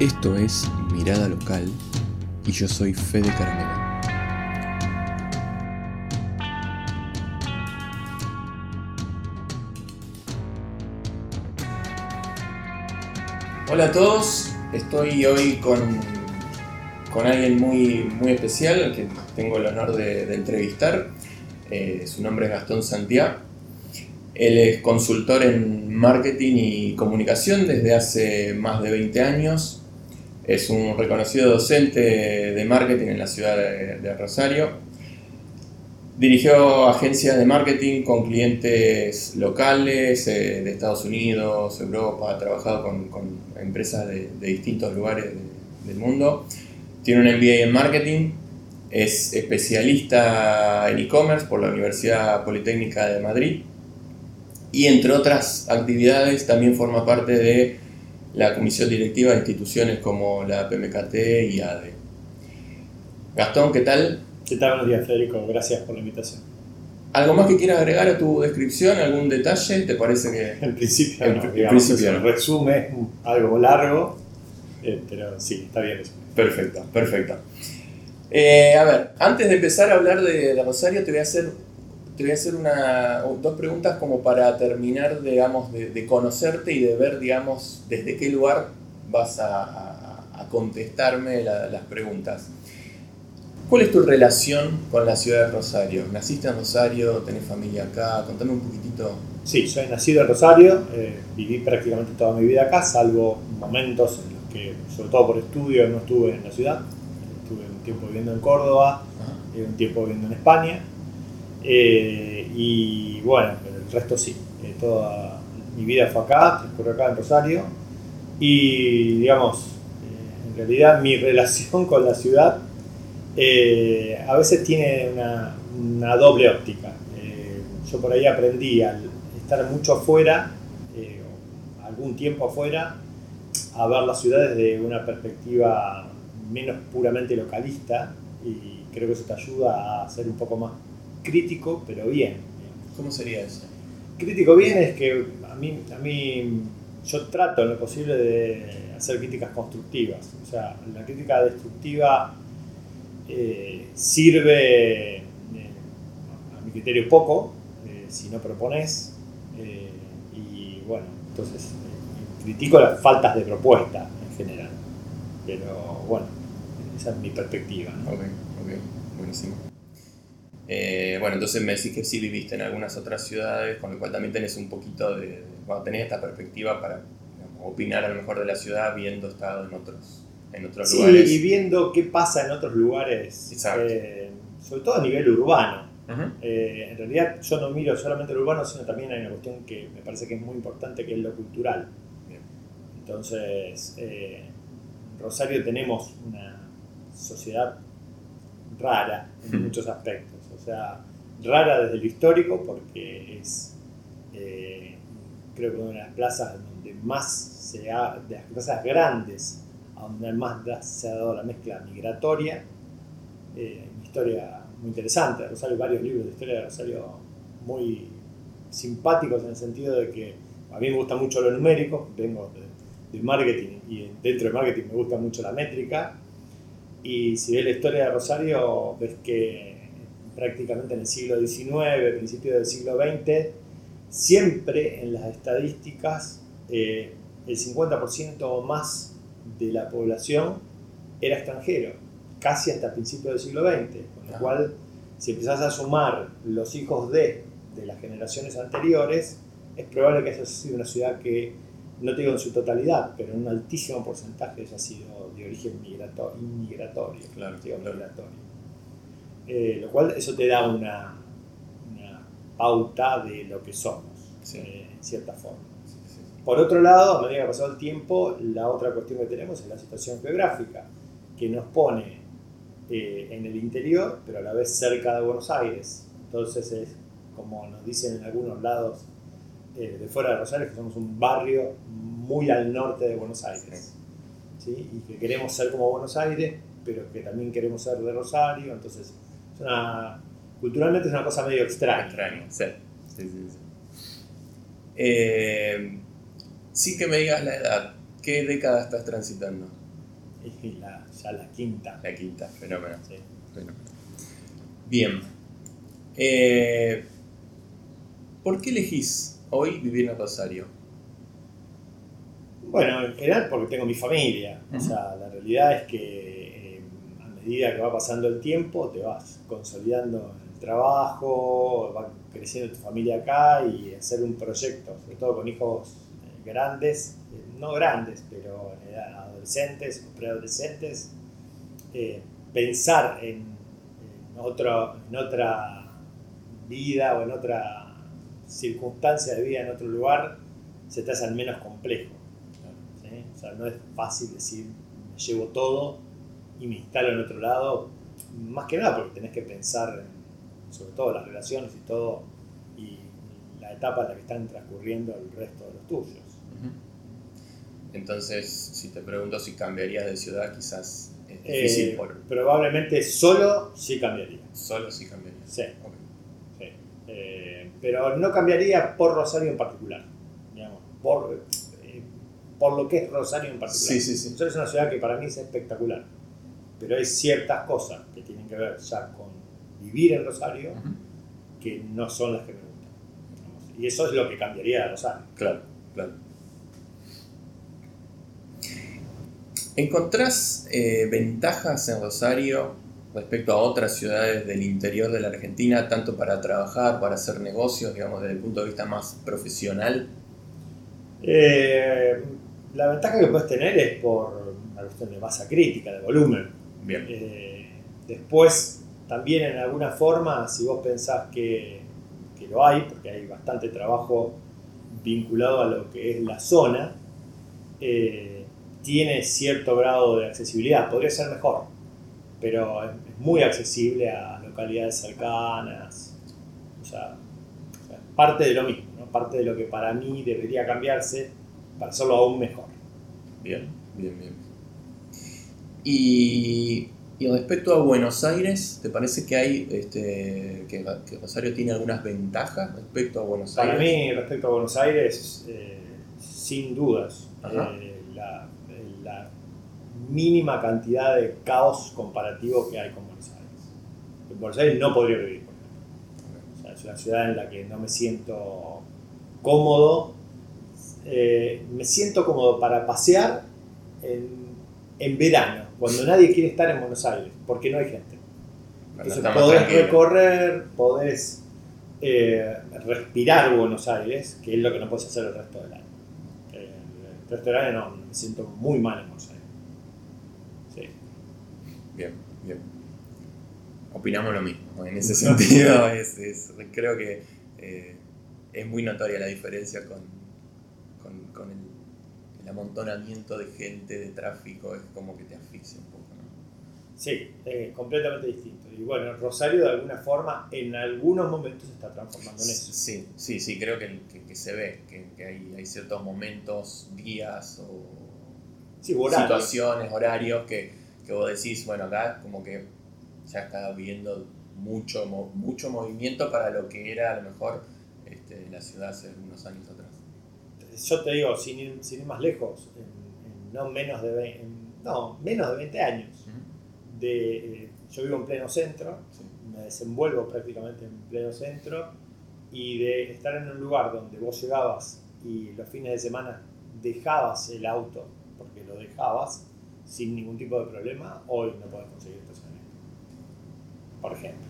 Esto es Mirada Local y yo soy Fede Caramela. Hola a todos, estoy hoy con, con alguien muy, muy especial al que tengo el honor de, de entrevistar. Eh, su nombre es Gastón Santiago. Él es consultor en marketing y comunicación desde hace más de 20 años. Es un reconocido docente de marketing en la ciudad de, Rosario. Dirigió agencias de marketing con clientes locales eh, de Estados Unidos, Europa, ha trabajado con, empresas de, distintos lugares del mundo. Tiene un MBA en marketing, es especialista en e-commerce por la Universidad Politécnica de Madrid y entre otras actividades también forma parte de la comisión directiva de instituciones como la PMKT y ADE. Gastón, ¿qué tal? ¿Qué tal? Buenos días, Federico. Gracias por la invitación. ¿Algo más que quieras agregar a tu descripción? ¿Algún detalle? ¿Te parece que.? En principio, en, principio no. resume algo largo, eh, pero sí, está bien eso. Perfecto, perfecto. Eh, a ver, antes de empezar a hablar de, de Rosario, te voy a hacer te voy a hacer una, dos preguntas como para terminar, digamos, de, conocerte y de ver, digamos, desde qué lugar vas a, contestarme las preguntas. ¿Cuál es tu relación con la ciudad de Rosario? ¿Naciste en Rosario? ¿Tenés familia acá? Contame un poquitito. Sí, soy nacido en Rosario, eh, viví prácticamente toda mi vida acá, salvo momentos en los que, sobre todo por estudio, no estuve en la ciudad. Estuve un tiempo viviendo en Córdoba, y un tiempo viviendo en España eh, y bueno, el resto sí. Eh, toda mi vida fue acá, transcurrió acá en Rosario. Y digamos, eh, en realidad mi relación con la ciudad a veces tiene una, doble óptica. yo por ahí aprendí al estar mucho afuera, algún tiempo afuera, a ver las ciudades desde una perspectiva menos puramente localista y creo que eso te ayuda a ser un poco más crítico, pero bien. ¿Cómo sería eso? Crítico bien es que a mí, a mí yo trato en lo posible de hacer críticas constructivas. O sea, la crítica destructiva eh, sirve, eh, a mi criterio, poco eh, si no propones. y bueno, entonces critico las faltas de propuesta en general. Pero bueno, esa es mi perspectiva. Ok, ok, buenísimo. Eh, bueno, entonces me decís que sí viviste en algunas otras ciudades, con lo cual también tenés un poquito de, bueno, tenés esta perspectiva para opinar a lo mejor de la ciudad viendo estado en otros, en otros sí, lugares. y viendo qué pasa en otros lugares, eh, sobre todo a nivel urbano. Eh, en realidad yo no miro solamente lo urbano, sino también hay una cuestión que me parece que es muy importante, que es lo cultural. Entonces, en Rosario tenemos una sociedad rara en muchos aspectos rara desde lo histórico porque es, eh, creo que una de las plazas donde más se ha, de las plazas grandes, donde más se ha dado la mezcla migratoria, eh, una historia muy interesante, de Rosario, varios libros de historia de Rosario muy simpáticos en el sentido de que a mí me gusta mucho lo numérico, vengo del marketing y dentro del marketing me gusta mucho la métrica, y si ves la historia de Rosario, ves que prácticamente en el siglo XIX, principios del siglo XX, siempre en las estadísticas eh, el 50% o más de la población era extranjero, casi hasta principios del siglo XX, con lo cual si empezás a sumar los hijos de, de las generaciones anteriores, es probable que haya sido una ciudad que, no te digo en su totalidad, pero en un altísimo porcentaje haya sido de origen migratorio, inmigratorio, claro, migratorio. Eh, lo cual eso te da una, pauta de lo que somos, eh, en cierta forma. Por otro lado, a medida que ha pasado el tiempo, la otra cuestión que tenemos es la situación geográfica, que nos pone eh, en el interior, pero a la vez cerca de Buenos Aires. Entonces es, como nos dicen en algunos lados de fuera de Rosario, que somos un barrio muy al norte de Buenos Aires. ¿sí? Y que queremos ser como Buenos Aires, pero que también queremos ser de Rosario. Entonces culturalmente es una cosa medio extraña. Extraña, sí. Sí, sí, eh, sí. que me digas la edad. ¿Qué década estás transitando? y la, ya la quinta. La quinta, fenómeno. Sí. Bien. Eh, ¿Por qué elegís hoy vivir en Rosario? Bueno, en general porque tengo mi familia. O sea, la realidad es que medida que va pasando el tiempo te vas consolidando en el trabajo, va creciendo tu familia acá y hacer un proyecto, sobre todo con hijos eh, grandes, no grandes, pero en edad adolescentes o preadolescentes, pensar en otro, en otra vida o en otra circunstancia de vida en otro lugar, se te hace al menos complejo. O sea, no es fácil decir, me llevo todo y me instalo en otro lado, más que nada porque tenés que pensar sobre todo las relaciones y todo, y la etapa en la que están transcurriendo el resto de los tuyos. Entonces, si te pregunto si cambiarías de ciudad, quizás eh, probablemente solo sí cambiaría. Solo sí cambiaría. Sí. Eh, pero no cambiaría por Rosario en particular. Digamos, por, eh, por lo que es Rosario en particular. Sí, sí, sí. Rosario es una ciudad que para mí es espectacular. Pero hay ciertas cosas que tienen que ver ya con vivir en Rosario que no son las que me gustan. Y eso es lo que cambiaría de Rosario. Claro, claro. ¿Encontrás eh, ventajas en Rosario respecto a otras ciudades del interior de la Argentina, tanto para trabajar, para hacer negocios, digamos, desde el punto de vista más profesional? Eh, la ventaja que puedes tener es por la cuestión de masa crítica, de volumen. Bien. Eh, después, también en alguna forma, si vos pensás que, que lo hay, porque hay bastante trabajo vinculado a lo que es la zona, tiene cierto grado de accesibilidad, podría ser mejor, pero es muy accesible a localidades cercanas, o sea, parte de lo mismo, parte de lo que para mí debería cambiarse para hacerlo aún mejor. Bien, bien, bien. Y, respecto a Buenos Aires, ¿te parece que hay este, que, Rosario tiene algunas ventajas respecto a Buenos Aires? Para mí, respecto a Buenos Aires, eh, sin dudas. Eh, la mínima cantidad de caos comparativo que hay con Buenos Aires. En Buenos Aires no podría vivir, es una ciudad en la que no me siento cómodo. Eh, me siento cómodo para pasear en, verano, cuando nadie quiere estar en Buenos Aires, porque no hay gente. Entonces podés recorrer, podés eh, respirar Buenos Aires, que es lo que no puedes hacer el resto del año. Eh, el resto del año no, me siento muy mal en Buenos Aires. Bien, bien. Opinamos lo mismo. En ese sentido, es, creo que eh, es muy notoria la diferencia con, con, el, amontonamiento de gente, de tráfico, es como que te asfixia un poco. Sí, eh, completamente distinto. Y bueno, Rosario de alguna forma en algunos momentos se está transformando en eso. Sí, sí, sí, creo que, se ve, que, hay, hay, ciertos momentos, días o situaciones, horarios que, que, vos decís, bueno, acá como que ya está viendo mucho, mucho movimiento para lo que era a lo mejor este, la ciudad hace unos años atrás. Yo te digo, sin ir, sin más lejos, en, no menos de, no, menos de 20 años, de, yo vivo en pleno centro, me desenvuelvo prácticamente en pleno centro, y de estar en un lugar donde vos llegabas y los fines de semana dejabas el auto porque lo dejabas sin ningún tipo de problema, hoy no puedes conseguir estacionamiento. Por ejemplo.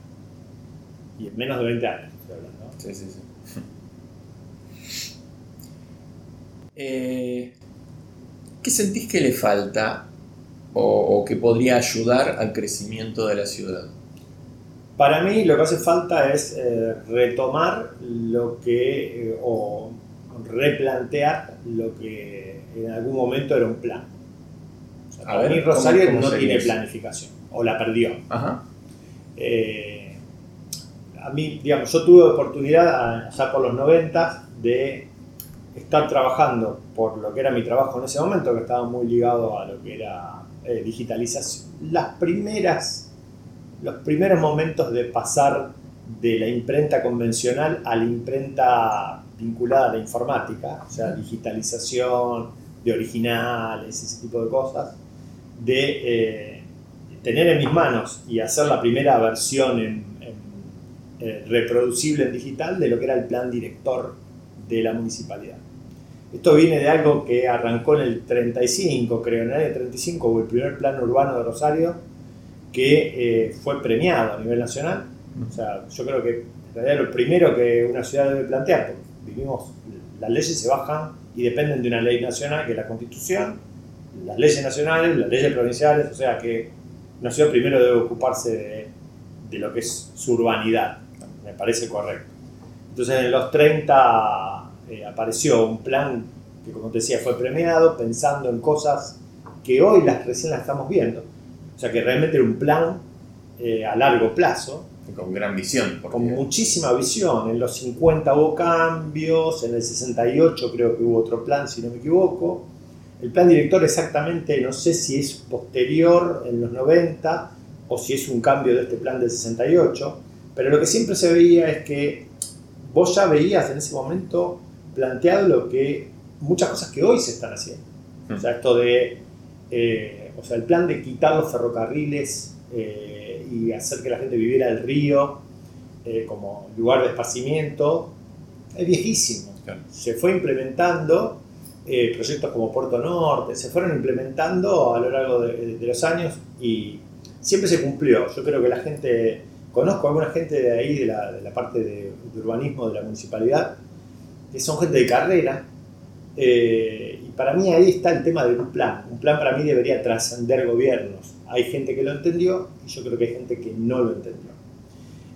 Y en menos de 20 años estoy hablando. Sí, sí, sí. Eh, ¿Qué sentís que le falta o, que podría ayudar al crecimiento de la ciudad? Para mí lo que hace falta es eh, retomar lo que, eh, o replantear lo que en algún momento era un plan. para mí Rosario no tiene planificación, o la perdió. Eh, a mí, digamos, yo tuve oportunidad, ya por los 90, de estar trabajando por lo que era mi trabajo en ese momento, que estaba muy ligado a lo que era eh, digitalización. Las primeras, los primeros momentos de pasar de la imprenta convencional a la imprenta vinculada a la informática, o sea, digitalización de originales, ese tipo de cosas, de eh, tener en mis manos y hacer la primera versión eh, reproducible en digital de lo que era el plan director de la municipalidad. Esto viene de algo que arrancó en el 35, creo, en el año 35 hubo el primer plan urbano de Rosario que eh, fue premiado a nivel nacional. O sea, yo creo que en realidad lo primero que una ciudad debe plantear, porque vivimos, las leyes se bajan y dependen de una ley nacional que es la Constitución, las leyes nacionales, las leyes provinciales, o sea que una ciudad primero debe ocuparse de, de lo que es su urbanidad, me parece correcto. Entonces en los 30 eh, apareció un plan que, como te decía, fue premiado pensando en cosas que hoy las, recién las estamos viendo. O sea, que realmente era un plan eh, a largo plazo. con gran visión. Con muchísima visión. En los 50 hubo cambios, en el 68 creo que hubo otro plan, si no me equivoco. El plan director exactamente, no sé si es posterior, en los 90, o si es un cambio de este plan del 68, pero lo que siempre se veía es que vos ya veías en ese momento planteado lo que muchas cosas que hoy se están haciendo. O sea, esto de, eh, o sea, el plan de quitar los ferrocarriles eh, y hacer que la gente viviera el río eh, como lugar de esparcimiento, es viejísimo. Se fue implementando proyectos como Puerto Norte, se fueron implementando a lo largo de, los años y siempre se cumplió. Yo creo que la gente, conozco a alguna gente de ahí, de la, de la parte de, de urbanismo de la municipalidad, que son gente de carrera. Eh, y para mí ahí está el tema de un plan. Un plan para mí debería trascender gobiernos. Hay gente que lo entendió y yo creo que hay gente que no lo entendió.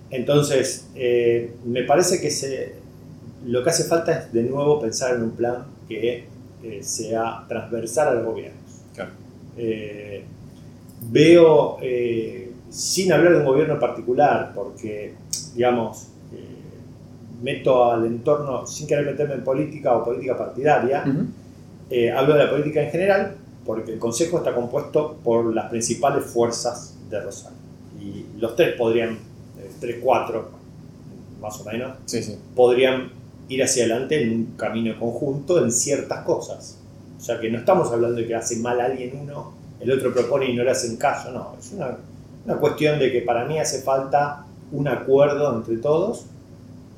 Entonces, eh, me parece que se, lo que hace falta es de nuevo pensar en un plan que eh, sea transversal a los gobiernos. veo, sin hablar de un gobierno particular, porque, digamos, meto al entorno, sin querer meterme en política o política partidaria, eh, hablo de la política en general, porque el Consejo está compuesto por las principales fuerzas de Rosario. Y los tres podrían, eh, tres, cuatro, más o menos, podrían ir hacia adelante en un camino conjunto en ciertas cosas. O sea que no estamos hablando de que hace mal a alguien uno, el otro propone y no le hacen caso, no. Es una, una cuestión de que para mí hace falta un acuerdo entre todos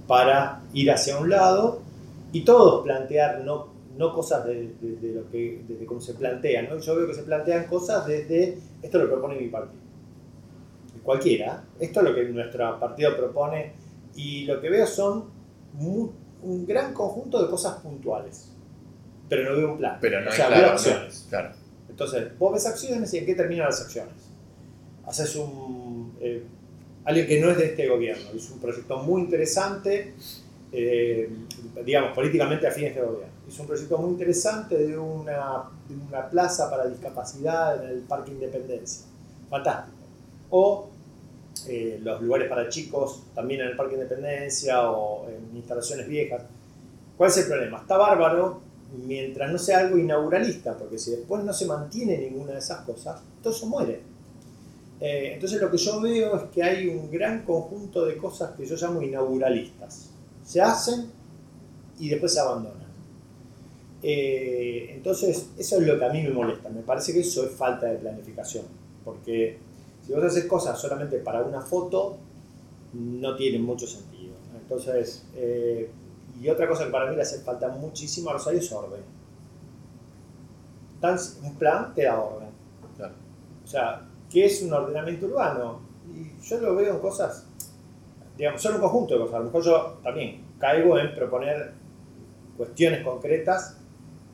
para ir hacia un lado y todos plantear no, no cosas de, lo que, desde cómo se plantean. ¿no? Yo veo que se plantean cosas desde esto lo propone mi partido. Cualquiera. Esto es lo que nuestro partido propone y lo que veo son un gran conjunto de cosas puntuales. Pero no veo un plan. Pero no o sea, veo acciones. Entonces, vos ves acciones y en qué terminan las acciones. Haces un. Eh, alguien que no es de este gobierno. Es un proyecto muy interesante, eh, digamos, políticamente afín a este gobierno. Es un proyecto muy interesante de una, una plaza para discapacidad en el Parque Independencia. Fantástico. O eh, los lugares para chicos también en el Parque Independencia o en instalaciones viejas. ¿Cuál es el problema? Está bárbaro mientras no sea algo inauguralista, porque si después no se mantiene ninguna de esas cosas, todo eso muere. Eh, entonces lo que yo veo es que hay un gran conjunto de cosas que yo llamo inauguralistas. Se hacen y después se abandonan. Eh, entonces eso es lo que a mí me molesta. Me parece que eso es falta de planificación. Porque si vos haces cosas solamente para una foto, no tiene mucho sentido. Entonces, eh, y otra cosa que para mí le hace falta muchísimo a Rosario es orden. un plan te da orden. O sea, ¿Qué es un ordenamiento urbano? Y yo lo veo en cosas, digamos, son un conjunto de cosas. A lo mejor yo también caigo en proponer cuestiones concretas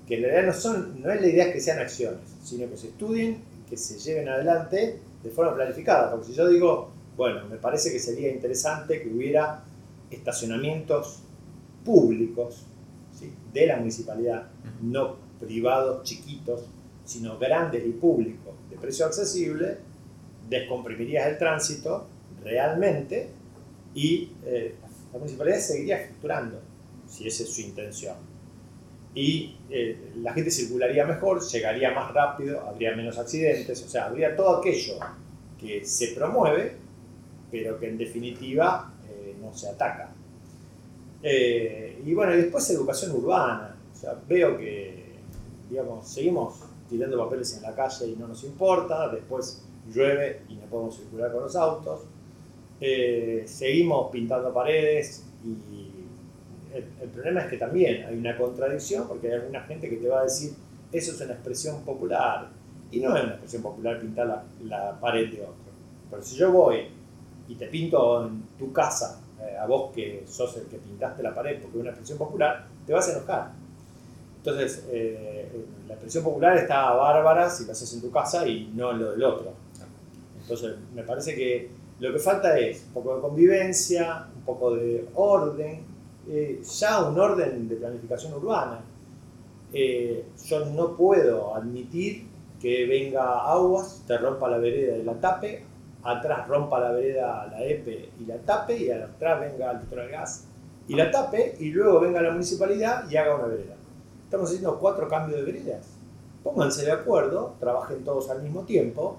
que en realidad no, son, no es la idea que sean acciones, sino que se estudien, que se lleven adelante de forma planificada. Porque si yo digo, bueno, me parece que sería interesante que hubiera estacionamientos públicos de la municipalidad, no privados chiquitos, sino grandes y públicos, de precio accesible, descomprimirías el tránsito realmente y eh, la municipalidad seguiría facturando, si esa es su intención. Y eh, la gente circularía mejor, llegaría más rápido, habría menos accidentes, o sea, habría todo aquello que se promueve, pero que en definitiva eh, no se ataca. y bueno, y después educación urbana. Veo que, digamos, seguimos tirando papeles en la calle y no nos importa, después llueve y no podemos circular con los autos, eh, seguimos pintando paredes y el, problema es que también hay una contradicción porque hay alguna gente que te va a decir eso es una expresión popular y no es una expresión popular pintar la, la pared de otro. Pero si yo voy y te pinto en tu casa, eh, a vos que sos el que pintaste la pared porque es una expresión popular, te vas a enojar. Entonces, eh, la expresión popular está bárbara si lo haces en tu casa y no en lo del otro. Entonces, me parece que lo que falta es un poco de convivencia, un poco de orden, eh, ya un orden de planificación urbana. yo no puedo admitir que venga aguas, te rompa la vereda y la tape, atrás rompa la vereda la EPE y la tape, y atrás venga el gas y la tape, y luego venga la municipalidad y haga una vereda. Estamos haciendo cuatro cambios de veredas. Pónganse de acuerdo, trabajen todos al mismo tiempo,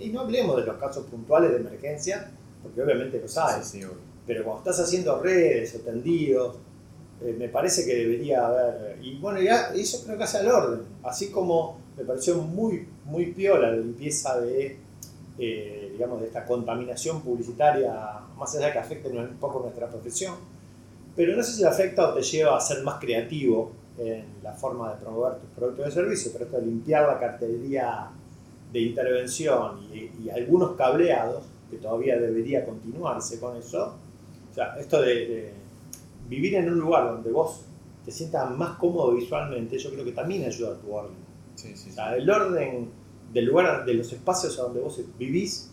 y, no hablemos de los casos puntuales de emergencia, porque obviamente lo sabes, pero cuando estás haciendo redes o tendidos, eh, me parece que debería haber, y bueno, ya eso creo que hace al orden, así como me pareció muy, muy piola la limpieza de eh, digamos, de esta contaminación publicitaria, más allá que afecte un poco nuestra profesión. Pero no sé si afecta o te lleva a ser más creativo en la forma de promover tus productos de servicio, pero esto de limpiar la cartelería de intervención y, algunos cableados, que todavía debería continuarse con eso, o sea, esto de, vivir en un lugar donde vos te sientas más cómodo visualmente, yo creo que también ayuda a tu orden. Sí, sí, o sea, el orden del lugar, de los espacios a donde vos vivís,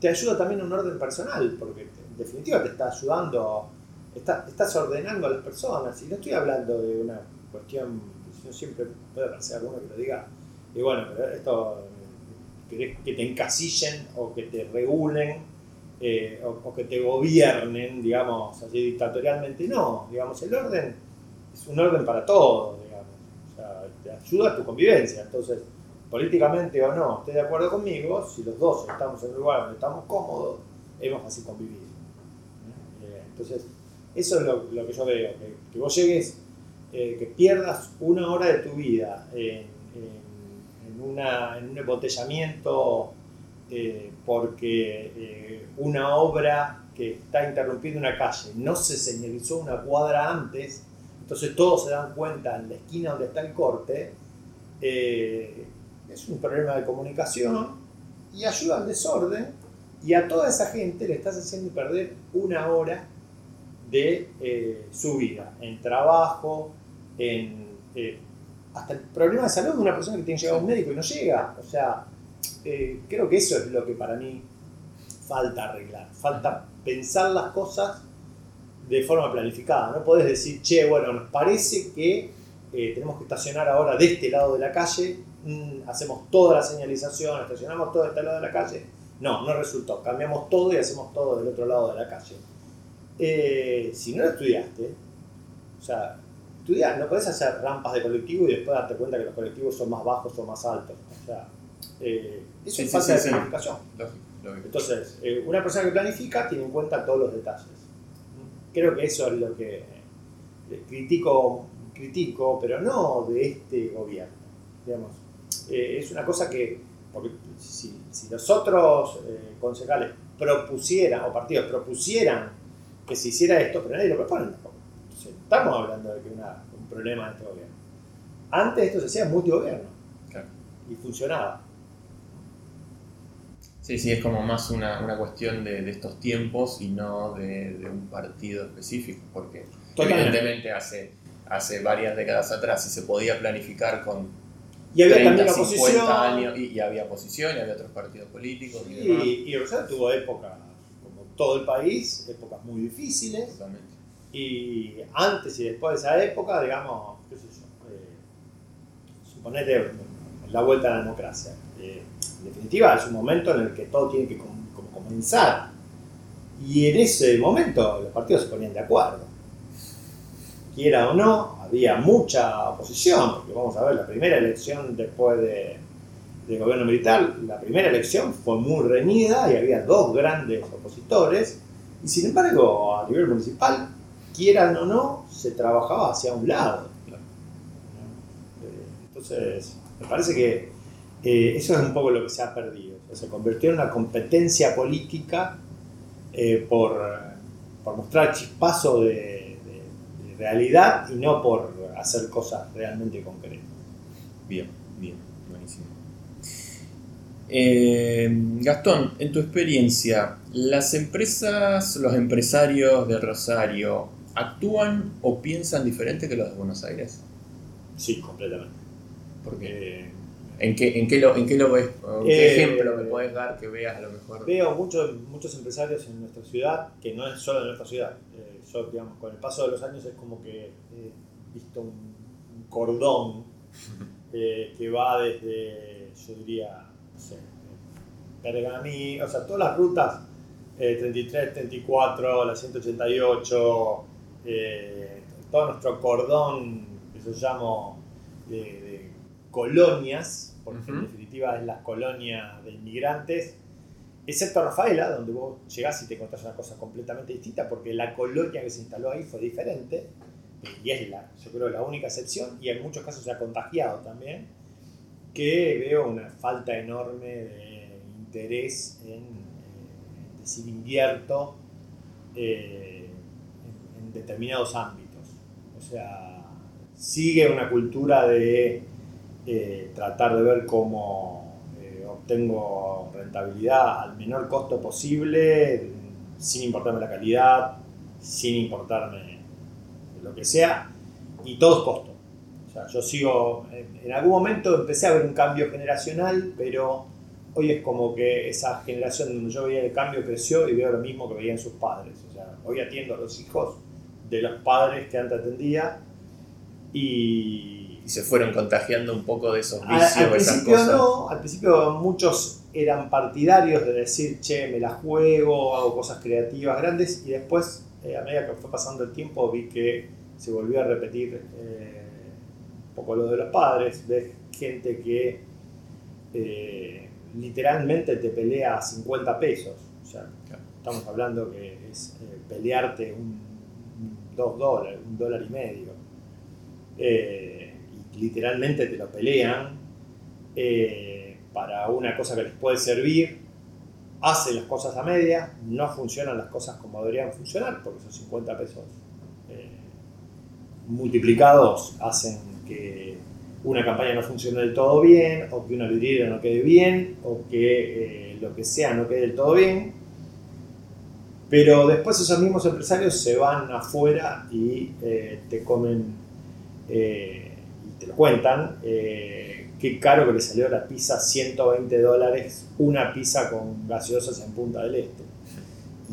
te ayuda también a un orden personal, porque en definitiva te está ayudando, estás ordenando a las personas. Y no estoy hablando de una cuestión, yo siempre puede parecer alguno que lo diga, y bueno, pero esto, que te encasillen o que te regulen eh, o, que te gobiernen, digamos, así dictatorialmente. No, digamos, el orden es un orden para todos, digamos. Te ayuda a tu convivencia. Entonces, políticamente o no esté de acuerdo conmigo, si los dos estamos en un lugar donde estamos cómodos, más fácil convivir. Eh, entonces, eso es lo, que yo veo, que, vos llegues, eh, que pierdas una hora de tu vida en, en un embotellamiento eh, porque una obra que está interrumpiendo una calle no se señalizó una cuadra antes, entonces todos se dan cuenta en la esquina donde está el corte, es un problema de comunicación y ayuda al desorden y a toda esa gente le estás haciendo perder una hora de eh, su vida, en trabajo, en eh, hasta el problema de salud de una persona que tiene que llegar a un médico y no llega. O sea, eh, creo que eso es lo que para mí falta arreglar. Falta pensar las cosas de forma planificada. No podés decir, che, bueno, nos parece que tenemos que estacionar ahora de este lado de la calle Mm, hacemos toda la señalización, estacionamos todo este lado de la calle. No, no resultó. Cambiamos todo y hacemos todo del otro lado de la calle. Eh, si no lo estudiaste, o sea, estudiar, no podés hacer rampas de colectivo y después darte cuenta que los colectivos son más bajos o más altos. O sea, eh, eso es falta de planificación. Entonces, eh, una persona que planifica tiene en cuenta todos los detalles. Creo que eso es lo que critico, critico, pero no de este gobierno. Digamos, eh, es una cosa que, porque si, si los otros concejales propusieran, o partidos propusieran que se hiciera esto, pero nadie lo propone estamos hablando de que una, un problema de este gobierno. Antes esto se hacía multigobierno y funcionaba. Sí, sí, es como más una, una cuestión de, de, estos tiempos y no de, de un partido específico, porque evidentemente hace, hace varias décadas atrás, si se podía planificar con y había también oposición. Años, y, había oposición, y había otros partidos políticos. y, y Rosario tuvo épocas, como todo el país, épocas muy difíciles. Y antes y después de esa época, digamos, qué sé yo, eh, suponete la vuelta a la democracia. Eh, en definitiva, es un momento en el que todo tiene que comenzar. Y en ese momento los partidos se ponían de acuerdo. Quiera o no, había mucha oposición, porque vamos a ver, la primera elección después de, del gobierno militar, la primera elección fue muy reñida y había dos grandes opositores, y sin embargo, a nivel municipal, quieran o no, se trabajaba hacia un lado. Entonces, Me parece que eh, eso es un poco lo que se ha perdido. se convirtió en una competencia política eh, por, por, mostrar chispazo de, realidad y no por hacer cosas realmente concretas. Bien, bien, buenísimo. Eh, Gastón, en tu experiencia, ¿las empresas, los empresarios de Rosario actúan o piensan diferente que los de Buenos Aires? Sí, completamente. Porque ¿En qué, en qué, lo, en qué lo ves? ¿Qué eh, ejemplo me puedes dar que veas a lo mejor? Veo muchos, muchos empresarios en nuestra ciudad, que no es solo en nuestra ciudad. Eh, yo, digamos, con el paso de los años es como que he visto un, cordón eh, que va desde, yo diría, no sé, Pergamí, o sea, todas las rutas, 33, 34, la 188, todo nuestro cordón que yo llamo de colonias, porque en definitiva es la colonia de inmigrantes, excepto Rafaela, donde vos llegás y te encontrás una cosa completamente distinta, porque la colonia que se instaló ahí fue diferente, y es la, yo creo, la única excepción, y en muchos casos se ha contagiado también, que veo una falta enorme de interés en, eh, decir invierto eh, determinados ámbitos. O sea, sigue una cultura de eh, tratar de ver cómo eh, obtengo rentabilidad al menor costo posible, sin importarme la calidad, sin importarme lo que sea, y todo es costo. O sea, yo sigo, en, algún momento empecé a ver un cambio generacional, pero hoy es como que esa generación donde yo veía el cambio creció y veo lo mismo que veían sus padres. O sea, hoy atiendo a los hijos de los padres que antes atendía y y se fueron contagiando un poco de esos vicios al, al principio No, al principio muchos eran partidarios de decir, che, me la juego, hago cosas creativas grandes y después, eh, a medida que fue pasando el tiempo, vi que se volvió a repetir eh, un poco lo de los padres, ves gente que eh, literalmente te pelea 50 pesos, o sea, estamos hablando que es pelearte un, dos dólares, un dólar y medio literalmente te lo pelean eh, para una cosa que les puede servir, hacen las cosas a media, no funcionan las cosas como deberían funcionar, porque esos 50 pesos eh, multiplicados hacen que una campaña no funcione del todo bien, o que una vidriera no quede bien, o que eh, lo que sea no quede del todo bien. Pero después esos mismos empresarios se van afuera y te comen te lo cuentan, eh, qué caro que le salió la pizza, 120 dólares, una pizza con gaseosas en Punta del Este.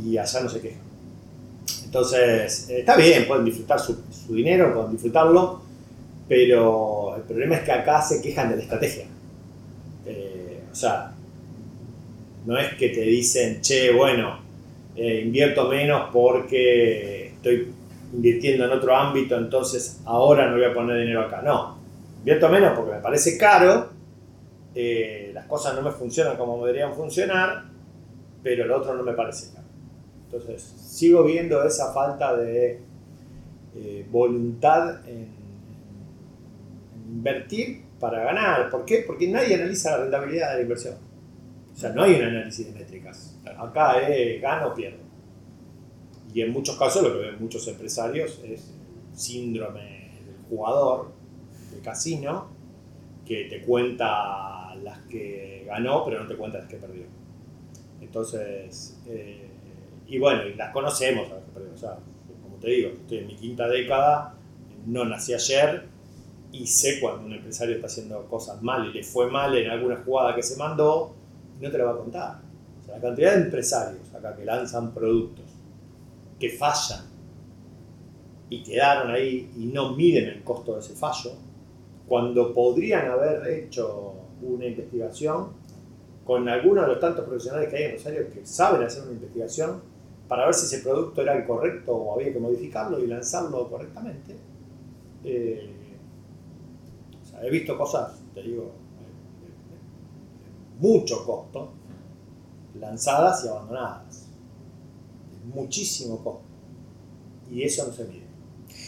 Y allá no sé qué. Entonces, eh, está bien, pueden disfrutar su, dinero, pueden disfrutarlo, pero el problema es que acá se quejan de la estrategia. Eh, o sea, no es que te dicen, che, bueno, invierto menos porque estoy invirtiendo en otro ámbito, entonces ahora no voy a poner dinero acá. No, invierto menos porque me parece caro, eh, las cosas no me funcionan como deberían funcionar, pero lo otro no me parece caro. Entonces, sigo viendo esa falta de eh, voluntad en, invertir para ganar. ¿Por qué? Porque nadie analiza la rentabilidad de la inversión. O sea, no hay un análisis de métricas. Acá es gano o pierdo. Y en muchos casos lo que ven muchos empresarios es síndrome del jugador de casino que te cuenta las que ganó, pero no te cuenta las que perdió. Entonces, eh, y bueno, y las conocemos las que perdió. O sea, como te digo, estoy en mi quinta década, no nací ayer y sé cuando un empresario está haciendo cosas mal y le fue mal en alguna jugada que se mandó, no te lo va a contar. La cantidad de empresarios acá que lanzan productos que fallan y quedaron ahí y no miden el costo de ese fallo, cuando podrían haber hecho una investigación con algunos de los tantos profesionales que hay en Rosario que saben hacer una investigación para ver si ese producto era el correcto o había que modificarlo y lanzarlo correctamente. Eh, he visto cosas, te digo, de mucho costo, lanzadas y abandonadas muchísimo costo. Y eso no se mide.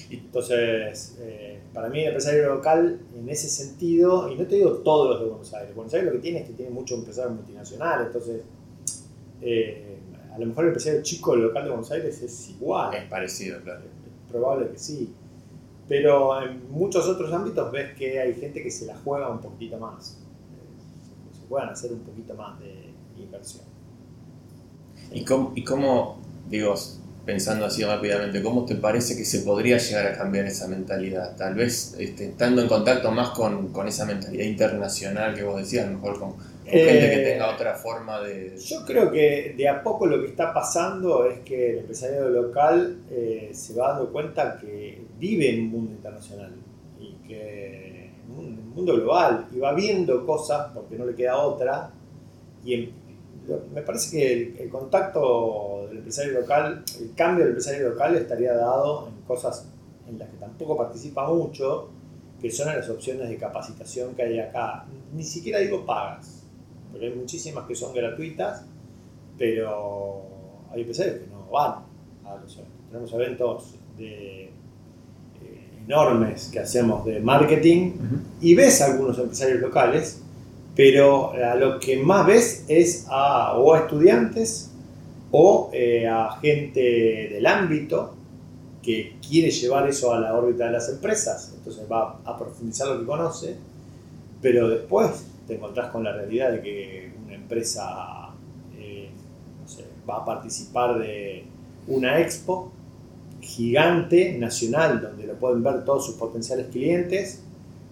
Entonces, eh, para mí el empresario local en ese sentido, y no te digo todos los de Buenos Aires, Buenos Aires lo que tiene es que tiene muchos empresarios multinacionales, entonces eh, a lo mejor el empresario chico local de Buenos Aires es igual. Es parecido, claro. Es probable que sí. Pero en muchos otros ámbitos ves que hay gente que se la juega un poquito más. Eh, se puedan hacer un poquito más de inversión. ¿Y cómo, y cómo digo, pensando así rápidamente, ¿cómo te parece que se podría llegar a cambiar esa mentalidad? Tal vez este, estando en contacto más con, esa mentalidad internacional que vos decías, a lo mejor con, gente que eh, tenga otra forma de... Yo creo que de a poco lo que está pasando es que el empresario local eh, se va dando cuenta que vive en un mundo internacional y que en un mundo global y va viendo cosas porque no le queda otra y me parece que el, contacto del empresario local, el cambio del empresario local estaría dado en cosas en las que tampoco participa mucho, que son las opciones de capacitación que hay acá. Ni siquiera digo pagas, porque hay muchísimas que son gratuitas, pero hay empresarios que no van a los eventos. Tenemos eventos eh, enormes que hacemos de marketing y ves a algunos empresarios locales pero a lo que más ves es a estudiantes o eh, a gente del ámbito que quiere llevar eso a la órbita de las empresas, entonces va a profundizar lo que conoce, pero después te encontrás con la realidad de que una empresa eh, va a participar de una expo gigante, nacional, donde lo pueden ver todos sus potenciales clientes,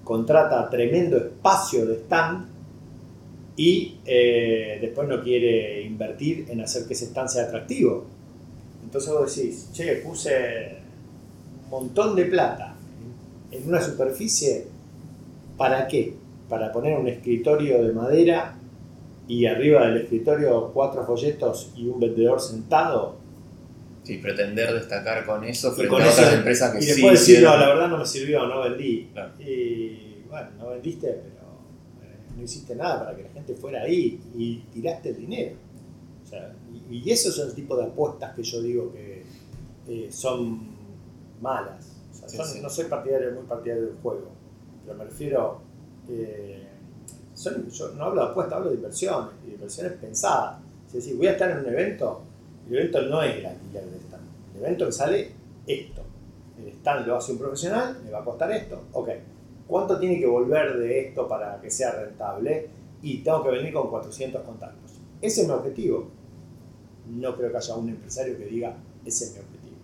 contrata tremendo espacio de stand y eh, después no quiere invertir en hacer que ese stand sea atractivo. Entonces vos decís, che, puse un montón de plata en una superficie, ¿para qué? Para poner un escritorio de madera y arriba del escritorio cuatro folletos y un vendedor sentado. Sí, pretender destacar con eso frente a otras empresas que y después decir, no, la verdad no me sirvió, no vendí. Y bueno, no vendiste, pero no hiciste nada para que la gente fuera ahí y tiraste el dinero. y, esos son el tipo de apuestas que yo digo que eh, son malas. No soy partidario, muy partidario del juego, pero me refiero, eh, yo no hablo de apuestas, hablo de inversiones, de inversiones pensadas. Es decir, voy a estar en un evento, el evento no es el alquiler del stand, el evento me sale esto. El stand lo hace un profesional, me va a costar esto, ok ¿Cuánto tiene que volver de esto para que sea rentable? Y tengo que venir con 400 contactos. Ese es mi objetivo. No creo que haya un empresario que diga, ese es mi objetivo.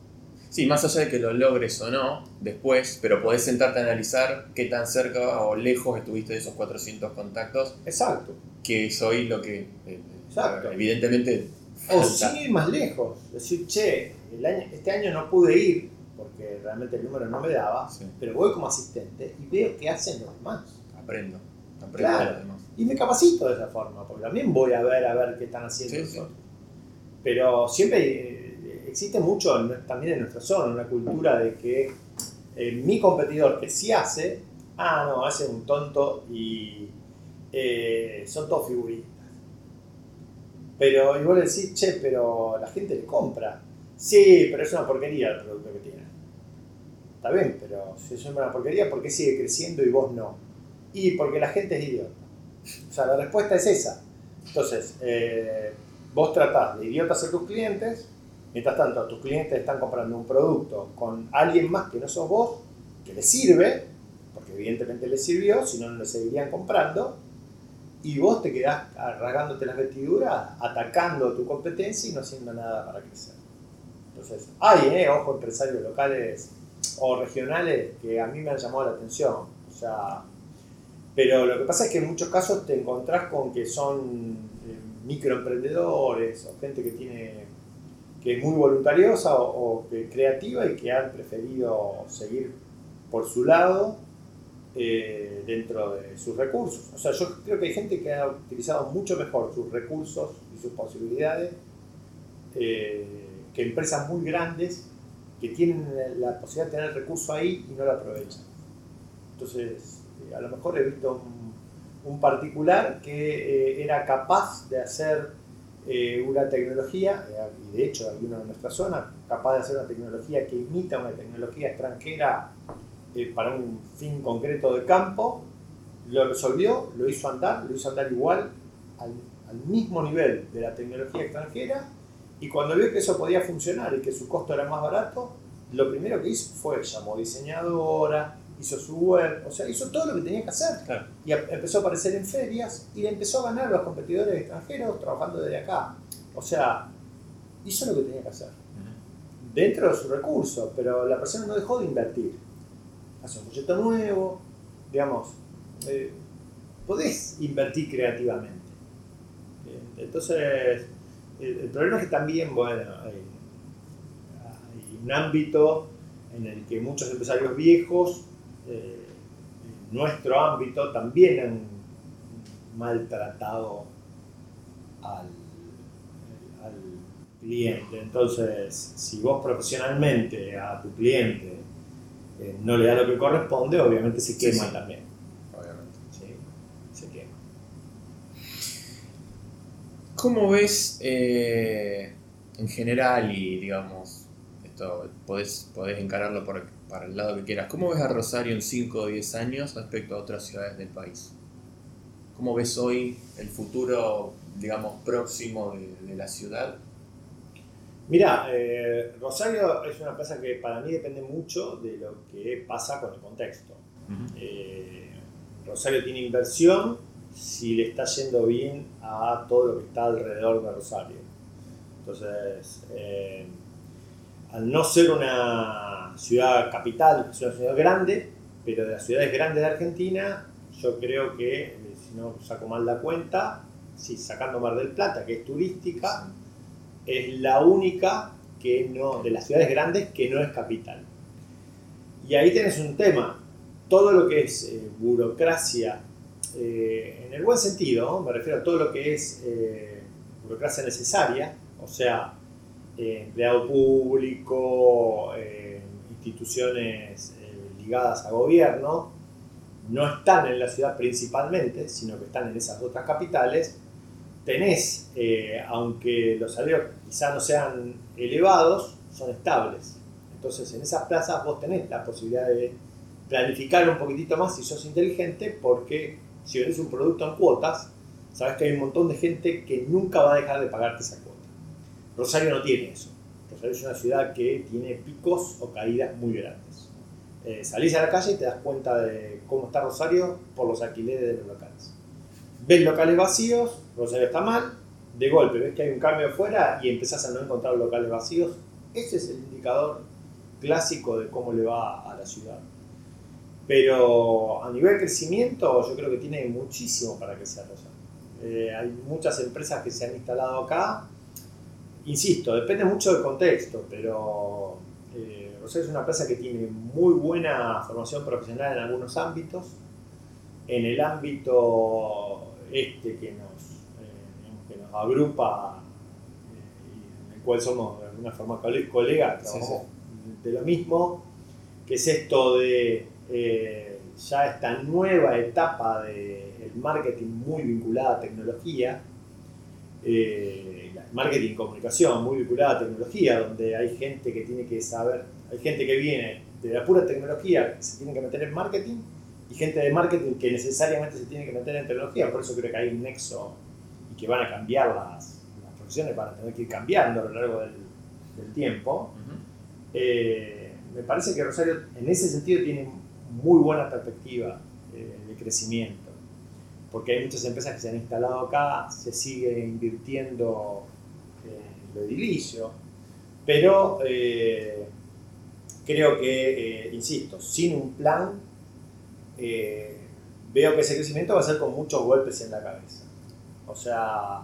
Sí, más allá de que lo logres o no, después, pero podés sentarte a analizar qué tan cerca o lejos estuviste de esos 400 contactos. Exacto. Que es hoy lo que, eh, Exacto. evidentemente... O ir más lejos. Decir, che, este año no pude ir, porque realmente el número no me daba, pero voy como asistente y veo qué hacen los demás. Aprendo, aprendo de los demás. Y me capacito de esa forma, porque también voy a ver a ver qué están haciendo Pero siempre eh, existe mucho también en nuestra zona, una cultura de que eh, mi competidor que sí hace, ah, no, hace un tonto y eh, son todos figuritas. Pero igual decís, che, pero la gente le compra. Sí, pero es una porquería el producto que tiene. Está bien, pero si es una porquería, ¿por qué sigue creciendo y vos no? Y porque la gente es idiota. O sea, la respuesta es esa. Entonces, eh, vos tratás de idiotas a tus clientes, mientras tanto tus clientes están comprando un producto con alguien más que no sos vos, que les sirve, porque evidentemente les sirvió, si no, no le seguirían comprando, y vos te quedás rasgándote las vestiduras, atacando tu competencia y no haciendo nada para crecer. Entonces, hay, eh, ojo, empresarios locales o regionales que a mí me han llamado la atención. O sea, pero lo que pasa es que en muchos casos te encontrás con que son eh, microemprendedores o gente que tiene que es muy voluntariosa o, creativa y que han preferido seguir por su lado eh, dentro de sus recursos. O sea, yo creo que hay gente que ha utilizado mucho mejor sus recursos y sus posibilidades eh, que empresas muy grandes que tienen la posibilidad de tener el recurso ahí y no lo aprovechan. Entonces, eh, a lo mejor he visto un, particular que eh, era capaz de hacer eh, una tecnología, y de hecho hay uno en nuestra zona, capaz de hacer una tecnología que imita una tecnología extranjera eh, para un fin concreto de campo, lo resolvió, lo hizo andar, lo hizo andar igual al, al mismo nivel de la tecnología extranjera y cuando vio que eso podía funcionar y que su costo era más barato, lo primero que hizo fue llamó diseñadora, hizo su web, o sea, hizo todo lo que tenía que hacer. Y empezó a aparecer en ferias y le empezó a ganar a los competidores extranjeros trabajando desde acá. O sea, hizo lo que tenía que hacer. Dentro de su recurso, pero la persona no dejó de invertir. Hace un proyecto nuevo, digamos, eh, podés invertir creativamente. Entonces, el, problema es que también, bueno, hay un ámbito en el que muchos empresarios viejos eh, en nuestro ámbito también han maltratado al, cliente. Entonces, si vos profesionalmente a tu cliente eh, no le das lo que corresponde, obviamente se quema también. Obviamente. Sí, se quema. ¿Cómo ves eh, en general y digamos, esto podés, podés encararlo por para el lado que quieras. ¿Cómo ves a Rosario en 5 o 10 años respecto a otras ciudades del país? ¿Cómo ves hoy el futuro, digamos, próximo de, la ciudad? Mira, eh, Rosario es una plaza que para mí depende mucho de lo que pasa con el contexto. Eh, Rosario tiene inversión si le está yendo bien a todo lo que está alrededor de Rosario. Entonces, eh, al no ser una ciudad capital, es una ciudad grande, pero de las ciudades grandes de Argentina, yo creo que, si no saco mal la cuenta, si sacando Mar del Plata, que es turística, es la única que no, de las ciudades grandes que no es capital. Y ahí tienes un tema, todo lo que es eh, burocracia, eh, en el buen sentido, me refiero a todo lo que es burocracia necesaria, o sea, eh, empleado público, eh, instituciones eh, ligadas a gobierno, no están en la ciudad principalmente, sino que están en esas otras capitales, tenés, aunque los salarios quizá no sean elevados, son estables. Entonces en esas plazas vos tenés la posibilidad de planificar un poquitito más si sos inteligente, porque si vendes un producto en cuotas, sabes que hay un montón de gente que nunca va a dejar de pagarte esa cuota. Rosario no tiene eso. Rosario es una ciudad que tiene picos o caídas muy grandes. Eh, salís a la calle y te das cuenta de cómo está Rosario por los alquileres de los locales. Ves locales vacíos, Rosario está mal, de golpe ves que hay un cambio afuera y empezás a no encontrar locales vacíos. Ese es el indicador clásico de cómo le va a la ciudad. Pero a nivel crecimiento yo creo que tiene muchísimo para crecer Rosario. Eh, hay muchas empresas que se han instalado acá insisto, depende mucho del contexto, pero eh, Rosario es una plaza que tiene muy buena formación profesional en algunos ámbitos. En el ámbito este que nos, eh, que nos agrupa eh, en el cual somos de alguna forma colegas, de lo mismo, que es esto de eh, ya esta nueva etapa del marketing muy vinculada a tecnología, eh, marketing y comunicación muy vinculada a tecnología, donde hay gente que tiene que saber, hay gente que viene de la pura tecnología que se tiene que meter en marketing y gente de marketing que necesariamente se tiene que meter en tecnología, por eso creo que hay un nexo y que van a cambiar las, las profesiones, van a tener que ir cambiando a lo largo del, tiempo. Eh, me parece que Rosario en ese sentido tiene muy buena perspectiva eh, de crecimiento porque hay muchas empresas que se han instalado acá, se sigue invirtiendo en lo edilicio, pero eh, creo que, eh, insisto, sin un plan, veo que ese crecimiento va a ser con muchos golpes en la cabeza. O sea,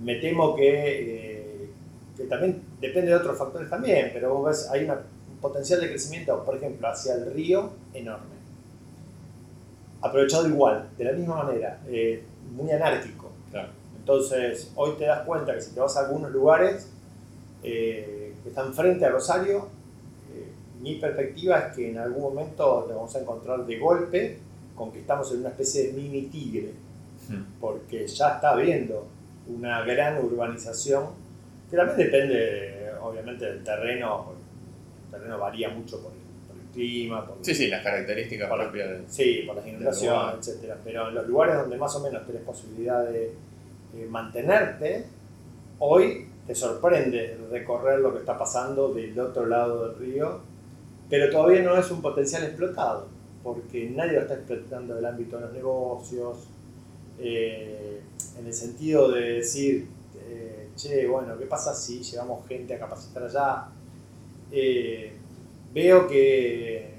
me temo que, que también depende de otros factores también, pero vos ves, hay un potencial de crecimiento, por ejemplo, hacia el río enorme aprovechado igual, de la misma manera, eh, muy anárquico. Entonces, hoy te das cuenta que si te vas a algunos lugares eh, que están frente a Rosario, eh, mi perspectiva es que en algún momento te vamos a encontrar de golpe con que estamos en una especie de mini tigre, hmm. porque ya está habiendo una gran urbanización Que también depende, obviamente, del terreno. Terreno varía mucho por el, clima. Por, sí, sí, las características propias de, Sí, por las inundaciones, etc. Pero en los lugares donde más o menos tenés posibilidad de mantenerte, hoy te sorprende recorrer lo que está pasando del otro lado del río, pero todavía no es un potencial explotado, porque nadie lo está explotando en el ámbito de los negocios, eh, en el sentido de decir, eh, che, bueno, ¿qué pasa si llevamos gente a capacitar allá? Eh, veo que,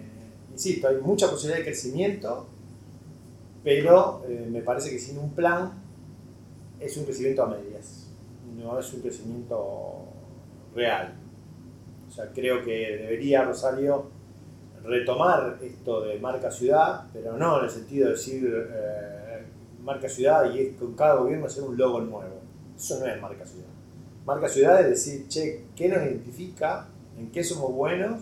insisto, hay mucha posibilidad de crecimiento, pero me parece que sin un plan es un crecimiento a medias, no es un crecimiento real. O sea, creo que debería Rosario retomar esto de marca ciudad, pero no en el sentido de decir eh, marca ciudad y con cada gobierno hacer un logo nuevo. Eso no es marca ciudad. Marca ciudad es decir, che, ¿qué nos identifica? ¿En qué somos buenos?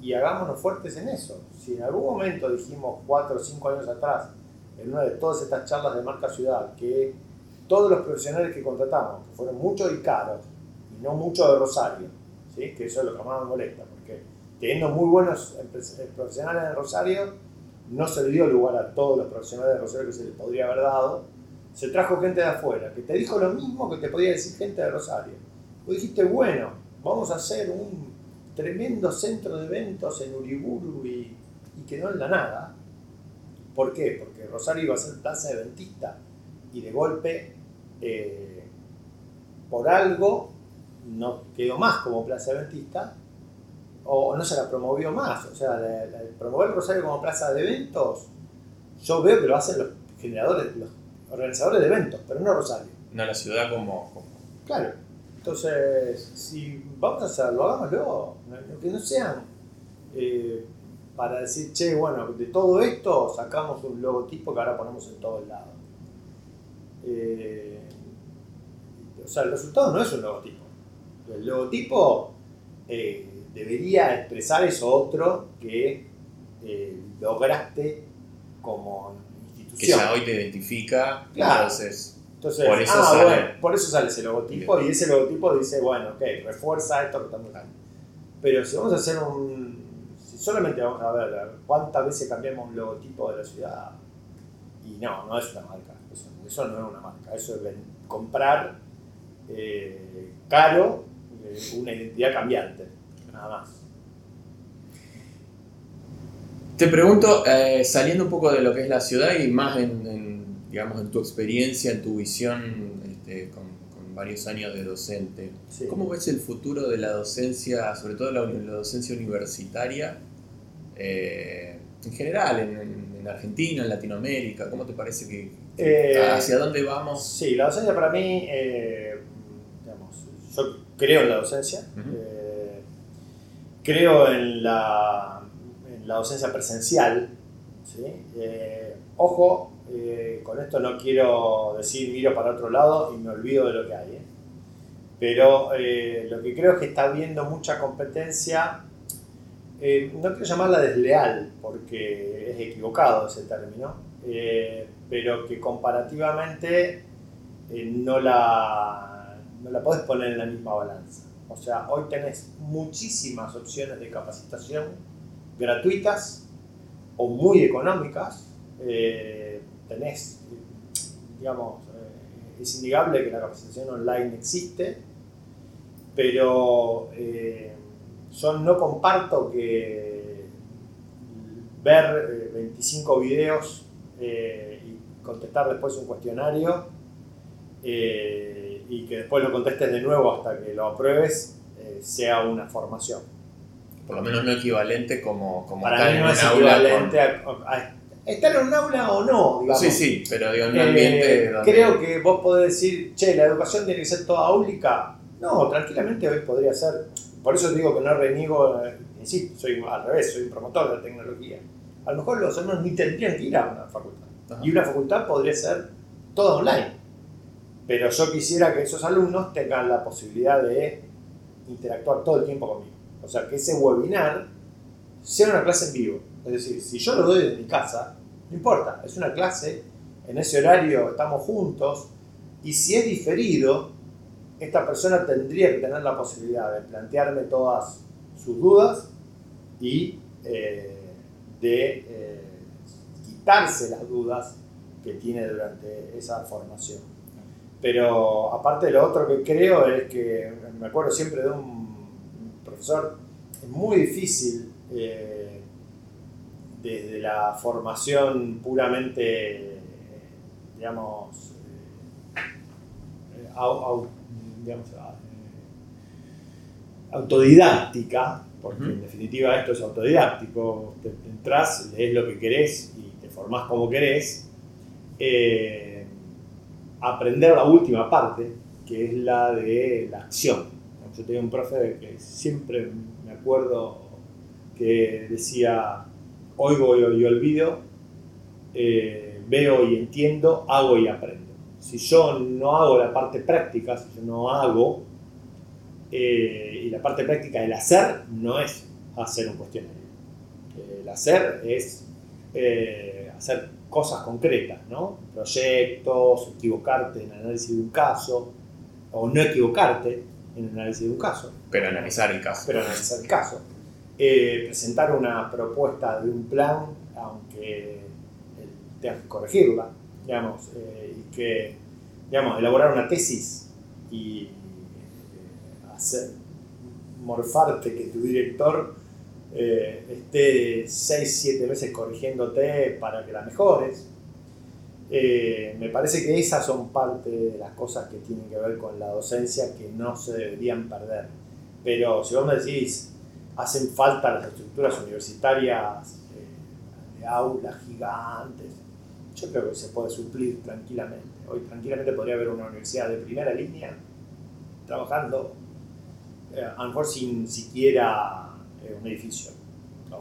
Y hagámonos fuertes en eso. Si en algún momento dijimos cuatro o cinco años atrás, en una de todas estas charlas de marca ciudad, que todos los profesionales que contratamos, que fueron muchos y caros, y no muchos de Rosario, ¿sí? que eso es lo que más me molesta, porque teniendo muy buenos eh, profesionales en Rosario, no se le dio lugar a todos los profesionales de Rosario que se les podría haber dado. Se trajo gente de afuera, que te dijo lo mismo que te podía decir gente de Rosario. Vos dijiste, bueno, vamos a hacer un tremendo centro de eventos en Uriburu y, y quedó en la nada. ¿Por qué? Porque Rosario iba a ser plaza eventista y de golpe eh, por algo no quedó más como plaza eventista o no se la promovió más. O sea, promover Rosario como plaza de eventos, yo veo que lo hacen los generadores, los organizadores de eventos, pero no Rosario. No la ciudad como... Claro. Entonces, si vamos a hacerlo, hagámoslo. Que no sean eh, para decir, che, bueno, de todo esto sacamos un logotipo que ahora ponemos en todos lados. Eh, o sea, el resultado no es un logotipo. El logotipo eh, debería expresar eso otro que eh, lograste como institución. Que ya hoy te identifica, entonces... Entonces, por eso, ah, sale. por eso sale ese logotipo y ese logotipo dice, bueno, ok, refuerza esto que estamos dando. Pero si vamos a hacer un... Si solamente vamos a ver cuántas veces cambiamos un logotipo de la ciudad, y no, no es una marca, eso, no es una marca, eso es comprar eh, caro eh, una identidad cambiante, nada más. Te pregunto, eh, saliendo un poco de lo que es la ciudad y más en, digamos, en tu experiencia, en tu visión este, con, varios años de docente, ¿cómo ves el futuro de la docencia, sobre todo la, docencia universitaria, en general, en, en, Argentina, en Latinoamérica? ¿Cómo te parece que, hacia dónde vamos? Sí, la docencia para mí yo creo en la docencia, eh, creo en la, en la, docencia presencial. Eh, ojo, eh, con esto no quiero decir miro para otro lado y me olvido de lo que hay. Pero lo que creo es que está habiendo mucha competencia, no quiero llamarla desleal, porque es equivocado ese término, pero que comparativamente no la no la podés poner en la misma balanza. O sea, hoy tenés muchísimas opciones de capacitación gratuitas o muy económicas. Eh, tenés, digamos, eh, es innegable que la capacitación online existe, pero eh, yo no comparto que ver 25 videos y contestar después un cuestionario y que después lo contestes de nuevo hasta que lo apruebes, eh, sea una formación. Por lo menos no equivalente como, como Para mí no es equivalente a, estar en un aula o no, digamos. Sí, sí, pero digo, en un ambiente eh, Creo que vos podés decir, che, la educación tiene que ser toda áulica. No, tranquilamente hoy podría ser. Por eso digo que no reniego, eh, insisto, soy al revés, soy un promotor de la tecnología. A lo mejor los alumnos ni tendrían que ir a una facultad. Y una facultad podría ser toda online. Pero yo quisiera que esos alumnos tengan la posibilidad de interactuar todo el tiempo conmigo. O sea, que ese webinar sea una clase en vivo. Es decir, si yo lo doy desde mi casa, no importa, es una clase, en ese horario estamos juntos, y si es diferido, esta persona tendría que tener la posibilidad de plantearme todas sus dudas y eh, de eh, quitarse las dudas que tiene durante esa formación. Pero aparte lo otro que creo es que, me acuerdo siempre de un profesor, es muy difícil eh, desde la formación puramente, digamos, digamos autodidáctica, porque en definitiva esto es autodidáctico, te, entras, lees lo que querés y te formás como querés, eh, aprender la última parte, que es la de la acción. Yo tenía un profe que siempre me acuerdo que decía, oigo y, olvido, eh, veo y entiendo, hago y aprendo. Si yo no hago la parte práctica, si yo no hago, eh, y la parte práctica del hacer no es hacer un cuestionario. El hacer es eh, hacer cosas concretas, ¿no? Proyectos, equivocarte en el análisis de un caso, o no equivocarte en el análisis de un caso. Pero analizar el caso. Pero analizar el caso. Eh, presentar una propuesta de un plan, aunque tengas que corregirla, digamos, y que, digamos, elaborar una tesis y hacer, morfarte que tu director eh, esté 6, 7 meses corrigiéndote para que la mejores. Eh, me parece que esas son parte de las cosas que tienen que ver con la docencia que no se deberían perder. Pero si vos me decís, hacen falta las estructuras universitarias eh, de aulas gigantes, yo creo que se puede suplir tranquilamente. Hoy tranquilamente podría haber una universidad de primera línea trabajando eh, a lo mejor sin siquiera eh, un edificio,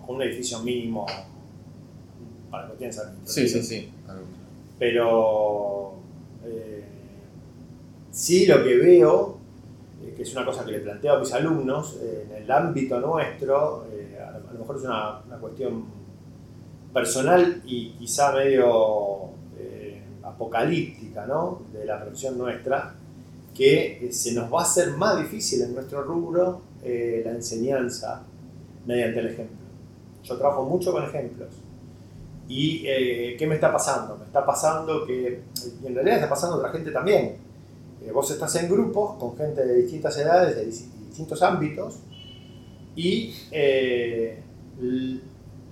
con un edificio mínimo para cuestiones administrativas. Sí, sí, sí. Pero eh, sí lo que veo, que es una cosa que le planteo a mis alumnos, en el ámbito nuestro, a lo mejor es una, una, cuestión personal y quizá medio apocalíptica ¿no? de la profesión nuestra, que eh, se nos va a hacer más difícil en nuestro rubro eh, la enseñanza mediante el ejemplo. Yo trabajo mucho con ejemplos. ¿Y eh, qué me está pasando? Me está pasando que, y en realidad está pasando a otra gente también. Vos estás en grupos con gente de distintas edades, de distintos ámbitos, y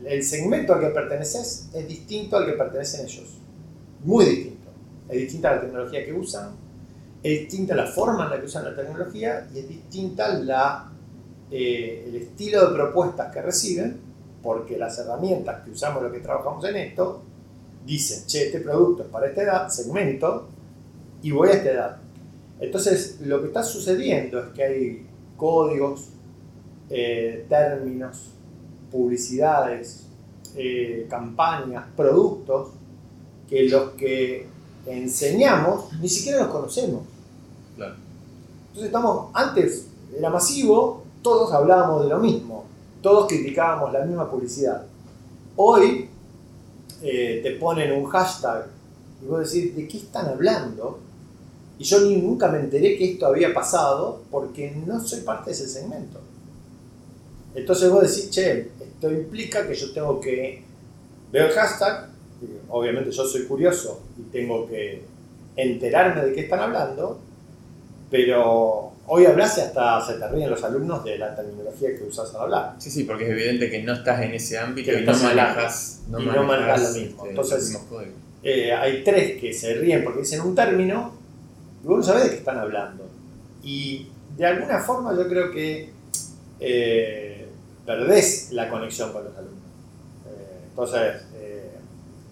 el segmento al que perteneces es distinto al que pertenecen ellos. Muy distinto. Es distinta la tecnología que usan, es distinta la forma en la que usan la tecnología y es distinta la, eh, el estilo de propuestas que reciben, porque las herramientas que usamos los que trabajamos en esto dicen, che, este producto es para esta edad, segmento, y voy a esta edad. Entonces, lo que está sucediendo es que hay códigos, eh, términos, publicidades, eh, campañas, productos, que los que enseñamos ni siquiera los conocemos. Entonces estamos, antes era masivo, todos hablábamos de lo mismo, todos criticábamos la misma publicidad. Hoy eh, te ponen un hashtag y vos decís, ¿de qué están hablando? Y yo ni, nunca me enteré que esto había pasado porque no soy parte de ese segmento. Entonces vos decís, che, esto implica que yo tengo que ver el hashtag, obviamente yo soy curioso y tengo que enterarme de qué están hablando, pero hoy hablas y hasta se te ríen los alumnos de la terminología que usas al hablar. Sí, sí, porque es evidente que no estás en ese ámbito y no manejas, no, y no manejas lo mismo. Entonces, eh, hay tres que se ríen porque dicen un término y vos no sabés de qué están hablando. Y de alguna forma yo creo que eh, perdés la conexión con los alumnos. Eh, entonces,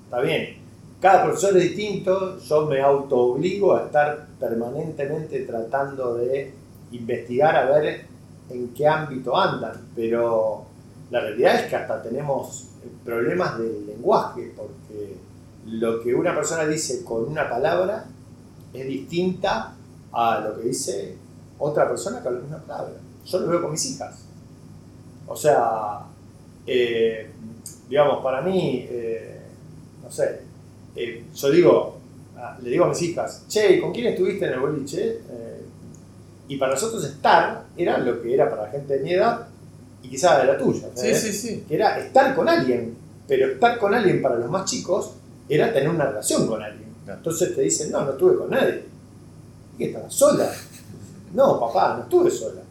está bien, cada profesor es distinto, yo me auto obligo a estar permanentemente tratando de investigar a ver en qué ámbito andan, pero la realidad es que hasta tenemos problemas de lenguaje, porque lo que una persona dice con una palabra es distinta a lo que dice otra persona con la misma palabra. Yo lo veo con mis hijas. O sea, eh, digamos, para mí, eh, no sé, eh, yo digo, ah, le digo a mis hijas, che, ¿con quién estuviste en el boliche? Y para nosotros estar era lo que era para la gente de mi edad y quizás de la tuya. Sí, sí, sí. Que era estar con alguien. Pero estar con alguien para los más chicos era tener una relación con alguien. Entonces te dicen, no, no estuve con nadie. ¿Y que estabas sola? No, papá, no estuve sola.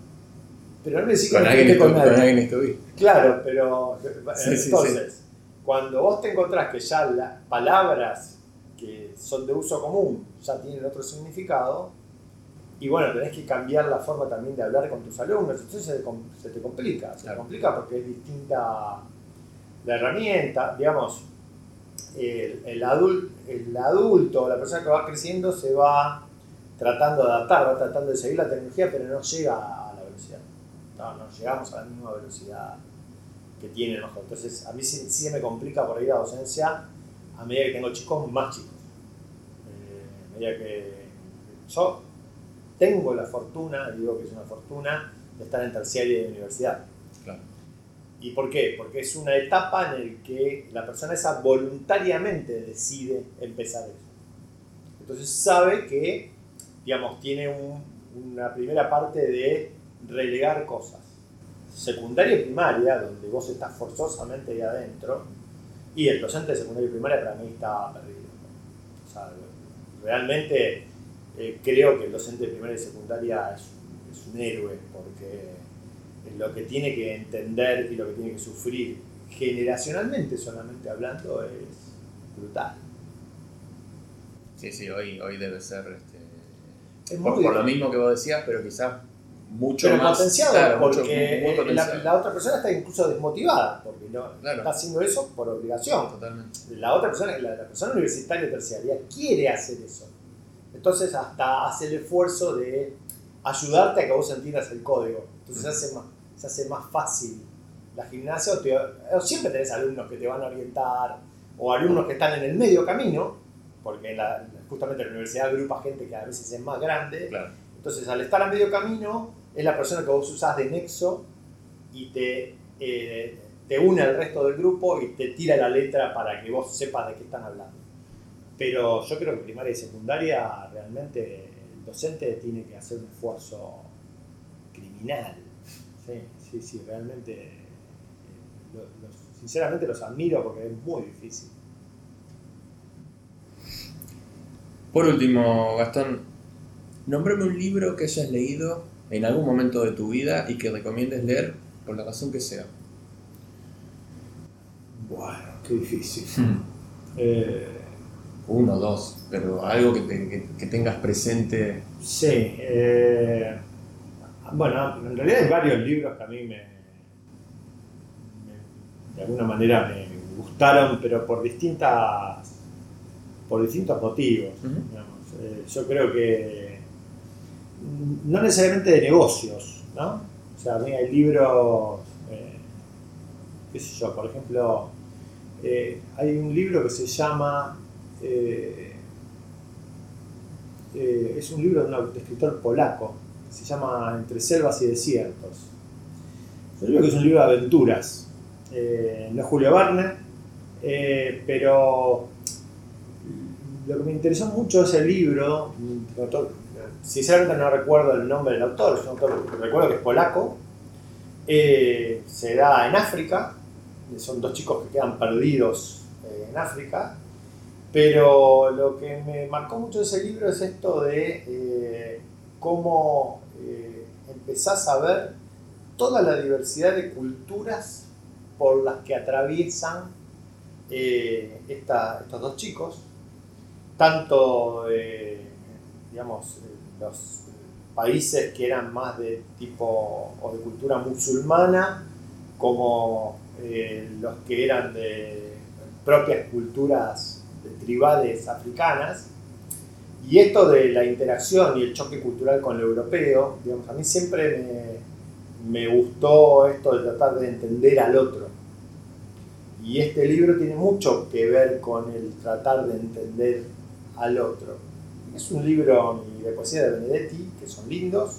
Pero no me decís que no estuviste con nadie. Con alguien estuve. Claro, pero entonces, cuando vos te encontrás que ya las palabras que son de uso común ya tienen otro significado, y bueno, tenés que cambiar la forma también de hablar con tus alumnos, entonces se te, complica, se te complica porque es distinta la herramienta, digamos, el, adulto, la persona que va creciendo se va tratando de adaptar, va tratando de seguir la tecnología, pero no llega a la velocidad. No, llegamos a la misma velocidad que tiene el ojo. Entonces, a mí sí, sí, me complica por ahí la docencia a medida que tengo chicos más chicos. Eh, a medida que yo tengo la fortuna, digo que es una fortuna, de estar en terciaria de universidad. ¿Y por qué? Porque es una etapa en la que la persona esa voluntariamente decide empezar eso. Entonces sabe que, digamos, tiene una primera parte de relegar cosas. Secundaria y primaria, donde vos estás forzosamente ahí adentro, y el docente de secundaria y primaria para mí está perdido. Realmente eh, creo que el docente de primaria y secundaria es, un héroe porque lo que tiene que entender y lo que tiene que sufrir generacionalmente solamente hablando es brutal. Sí, sí, hoy, hoy debe ser este, por, lo mismo que vos decías, pero quizás mucho pero más potenciado porque La, otra persona está incluso desmotivada porque no está haciendo eso por obligación. Totalmente. La otra persona, la, la persona universitaria terciaria quiere hacer eso entonces hasta hace el esfuerzo de ayudarte a que vos entiendas el código. Entonces hace más, se hace más fácil la gimnasia. O, siempre tenés alumnos que te van a orientar o alumnos que están en el medio camino, porque la, justamente la universidad agrupa gente que a veces es más grande. Entonces al estar a medio camino es la persona que vos usás de nexo y te, eh, te une al resto del grupo y te tira la letra para que vos sepas de qué están hablando. Pero yo creo que primaria y secundaria realmente el docente tiene que hacer un esfuerzo criminal. Sí, sí, sí, realmente, eh, sinceramente los admiro porque es muy difícil. Por último, Gastón, nómbrame un libro que hayas leído en algún momento de tu vida y que recomiendes leer por la razón que sea. Bueno, qué difícil. Hmm. Eh, uno, dos, pero algo que, que, tengas presente. Sí, eh, bueno, en realidad hay varios libros que a mí me, de alguna manera me gustaron, pero por distintas por distintos motivos. Eh, yo creo que no necesariamente de negocios, ¿no? O sea, a mí hay libros, eh, qué sé yo, por ejemplo, hay un libro que se llama eh, eh, es un libro de un escritor polaco, se llama Entre selvas y desiertos. Es un libro de aventuras. Eh, no es Julio Verne, pero lo que me interesó mucho es el libro, sinceramente no recuerdo el nombre del autor, es un autor, recuerdo que es polaco, se da en África, son dos chicos que quedan perdidos en África, pero lo que me marcó mucho ese libro es esto de eh, cómo eh, empezás a ver toda la diversidad de culturas por las que atraviesan eh, estos dos chicos, tanto digamos, los países que eran más de tipo o de cultura musulmana, como los que eran de propias culturas tribales africanas. Y esto de la interacción y el choque cultural con lo europeo, digamos, a mí siempre me, gustó esto de tratar de entender al otro. Y este libro tiene mucho que ver con el tratar de entender al otro. Es un libro de poesía de Benedetti, que son lindos.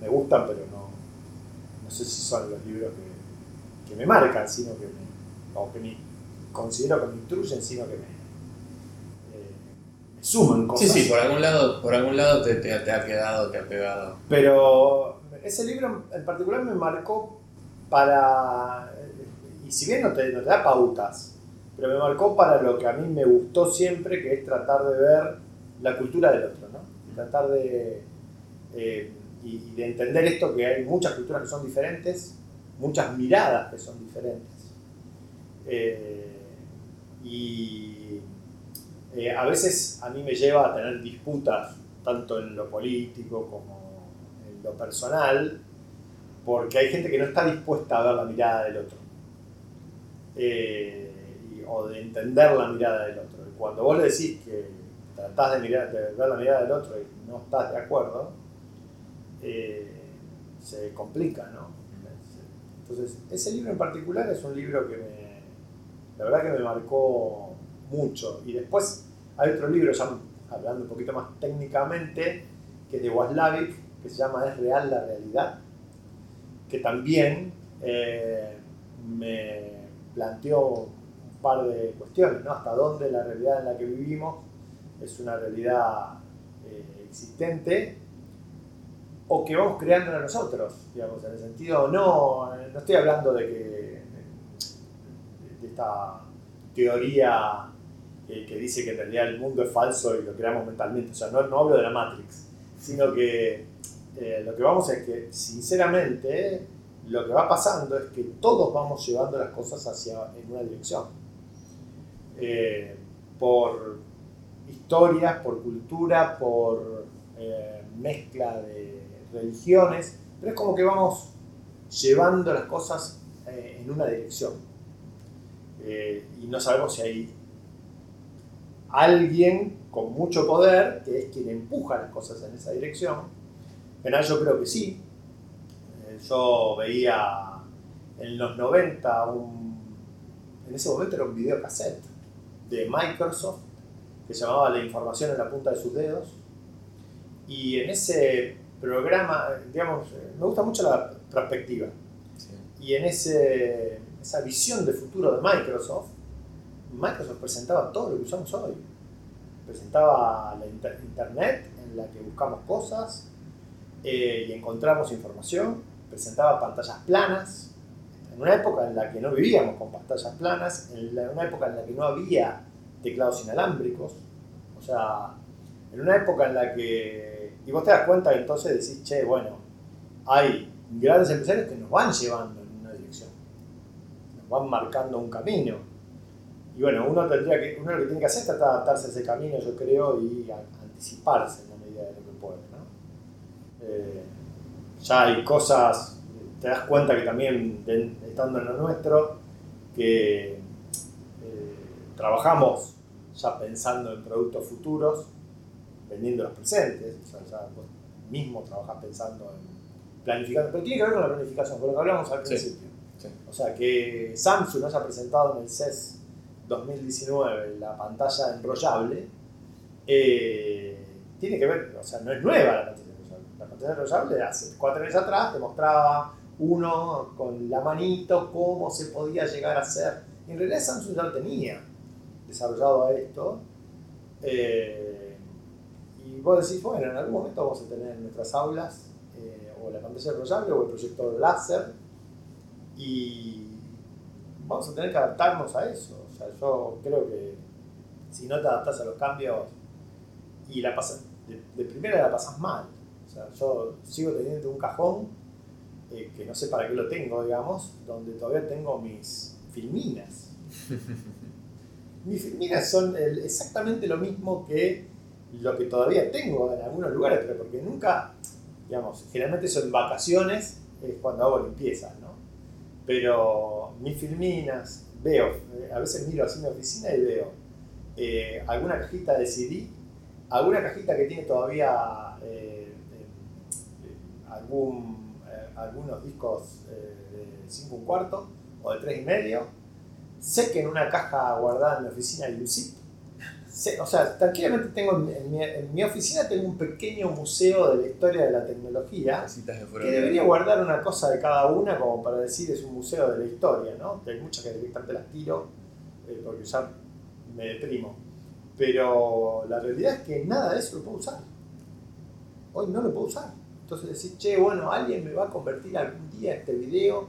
me gustan, pero no, no sé si son los libros que, que me marcan, sino que me, o que me considero que me instruyen, sino que me, suman cosas. Sí, sí, por algún lado, por algún lado te, te, ha quedado, te ha pegado. Pero ese libro en particular me marcó para, y si bien no te, no te da pautas, pero me marcó para lo que a mí me gustó siempre, que es tratar de ver la cultura del otro, ¿no? tratar de, eh, y, de entender esto, que hay muchas culturas que son diferentes, muchas miradas que son diferentes. Eh, y eh, a veces a mí me lleva a tener disputas, tanto en lo político como en lo personal, porque hay gente que no está dispuesta a ver la mirada del otro. o de entender la mirada del otro. Y cuando vos le decís que tratás de, mirar, de ver la mirada del otro y no estás de acuerdo, eh, se complica, ¿no? Entonces, ese libro en particular es un libro que me, la verdad que me marcó mucho. Y después hay otro libro, ya hablando un poquito más técnicamente, que es de Waslavik, que se llama Es real la realidad, que también eh, me planteó un par de cuestiones, ¿no? Hasta dónde la realidad en la que vivimos es una realidad eh, existente o que vamos creando nosotros, digamos, en el sentido, no, no estoy hablando de que de esta teoría que dice que en realidad el mundo es falso y lo creamos mentalmente, o sea, no, no hablo de la Matrix, sino que eh, lo que vamos es que, sinceramente, lo que va pasando es que todos vamos llevando las cosas hacia en una dirección. Eh, por historias, por cultura, por eh, mezcla de religiones, pero es como que vamos llevando las cosas en una dirección. Y no sabemos si hay alguien con mucho poder que es quien empuja las cosas en esa dirección. En yo creo que sí. yo veía en los 90 un, en ese momento era un videocassette de Microsoft que se llamaba La información en la punta de sus dedos. Y en ese programa, digamos, me gusta mucho la perspectiva. Y en ese, esa visión de futuro de Microsoft, Microsoft presentaba todo lo que usamos hoy. Presentaba la internet en la que buscamos cosas eh, y encontramos información. Presentaba pantallas planas, en una época en la que no vivíamos con pantallas planas, en una época en la que no había teclados inalámbricos. O sea, en una época en la que. Y vos te das cuenta entonces decís, che, bueno, hay grandes empresarios que nos van llevando en una dirección, nos van marcando un camino. Y bueno, uno tendría que, uno lo que tiene que hacer es tratar de adaptarse a ese camino, yo creo, y anticiparse en la medida de lo que puede. ¿no? Eh, ya hay cosas, te das cuenta que también, estando en lo nuestro, que trabajamos ya pensando en productos futuros, vendiendo los presentes, o sea, ya vos mismo trabajas pensando en planificando, pero tiene que ver con la planificación, con lo que hablamos al principio. O sea, que Samsung haya presentado en el CES 2019 la pantalla enrollable, eh, tiene que ver, o sea, no es nueva la pantalla enrollable. La pantalla enrollable hace cuatro años atrás te mostraba uno con la manito cómo se podía llegar a hacer. En realidad Samsung ya lo tenía desarrollado esto. Eh, y vos decís, bueno, en algún momento vamos a tener en nuestras aulas eh, o la pantalla enrollable o el proyector láser y vamos a tener que adaptarnos a eso. Sea, yo creo que si no te adaptas a los cambios y la pasas, de, primera la pasas mal. O sea, yo sigo teniendo un cajón eh, que no sé para qué lo tengo, digamos, donde todavía tengo mis filminas. mis filminas son exactamente lo mismo que lo que todavía tengo en algunos lugares, pero porque nunca, digamos, generalmente son vacaciones, es cuando hago limpieza, ¿no? Pero mis filminas, veo, a veces miro así en mi oficina y veo eh, alguna cajita de CD, alguna cajita que tiene todavía eh, eh, algún, algunos discos de 5 un cuarto o de 3 y medio, Sé que en una caja guardada en mi oficina hay un zip. O sea, tranquilamente tengo en mi, oficina tengo un pequeño museo de la historia de la tecnología que debería guardar una cosa de cada una como para decir es un museo de la historia, ¿no? hay muchas que directamente las tiro eh, porque ya me deprimo. Pero la realidad es que nada de eso lo puedo usar. Hoy no lo puedo usar. Entonces decir, che, bueno, alguien me va a convertir algún día este video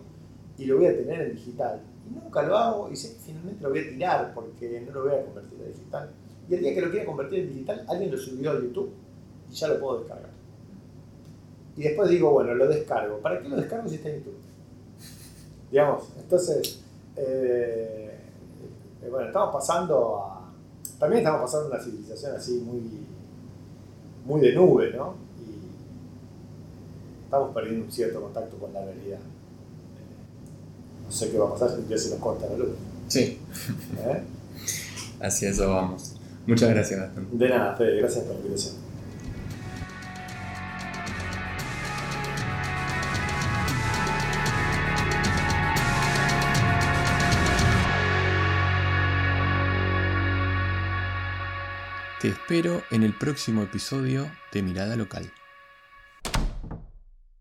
y lo voy a tener en digital. Y nunca lo hago y sé que finalmente lo voy a tirar porque no lo voy a convertir en digital. Y el día que lo quiera convertir en digital, alguien lo subió a YouTube y ya lo puedo descargar. Y después digo, bueno, lo descargo. ¿Para qué lo descargo si está en YouTube? Digamos, entonces, eh, eh, bueno, estamos pasando a... También estamos pasando a una civilización así muy, muy de nube, ¿no? Y estamos perdiendo un cierto contacto con la realidad. Eh, no sé qué va a pasar si día se nos corta la luz. Sí. Así eso vamos. Muchas gracias, Gastón. De nada, Fede, gracias por la invitación. Te espero en el próximo episodio de Mirada Local.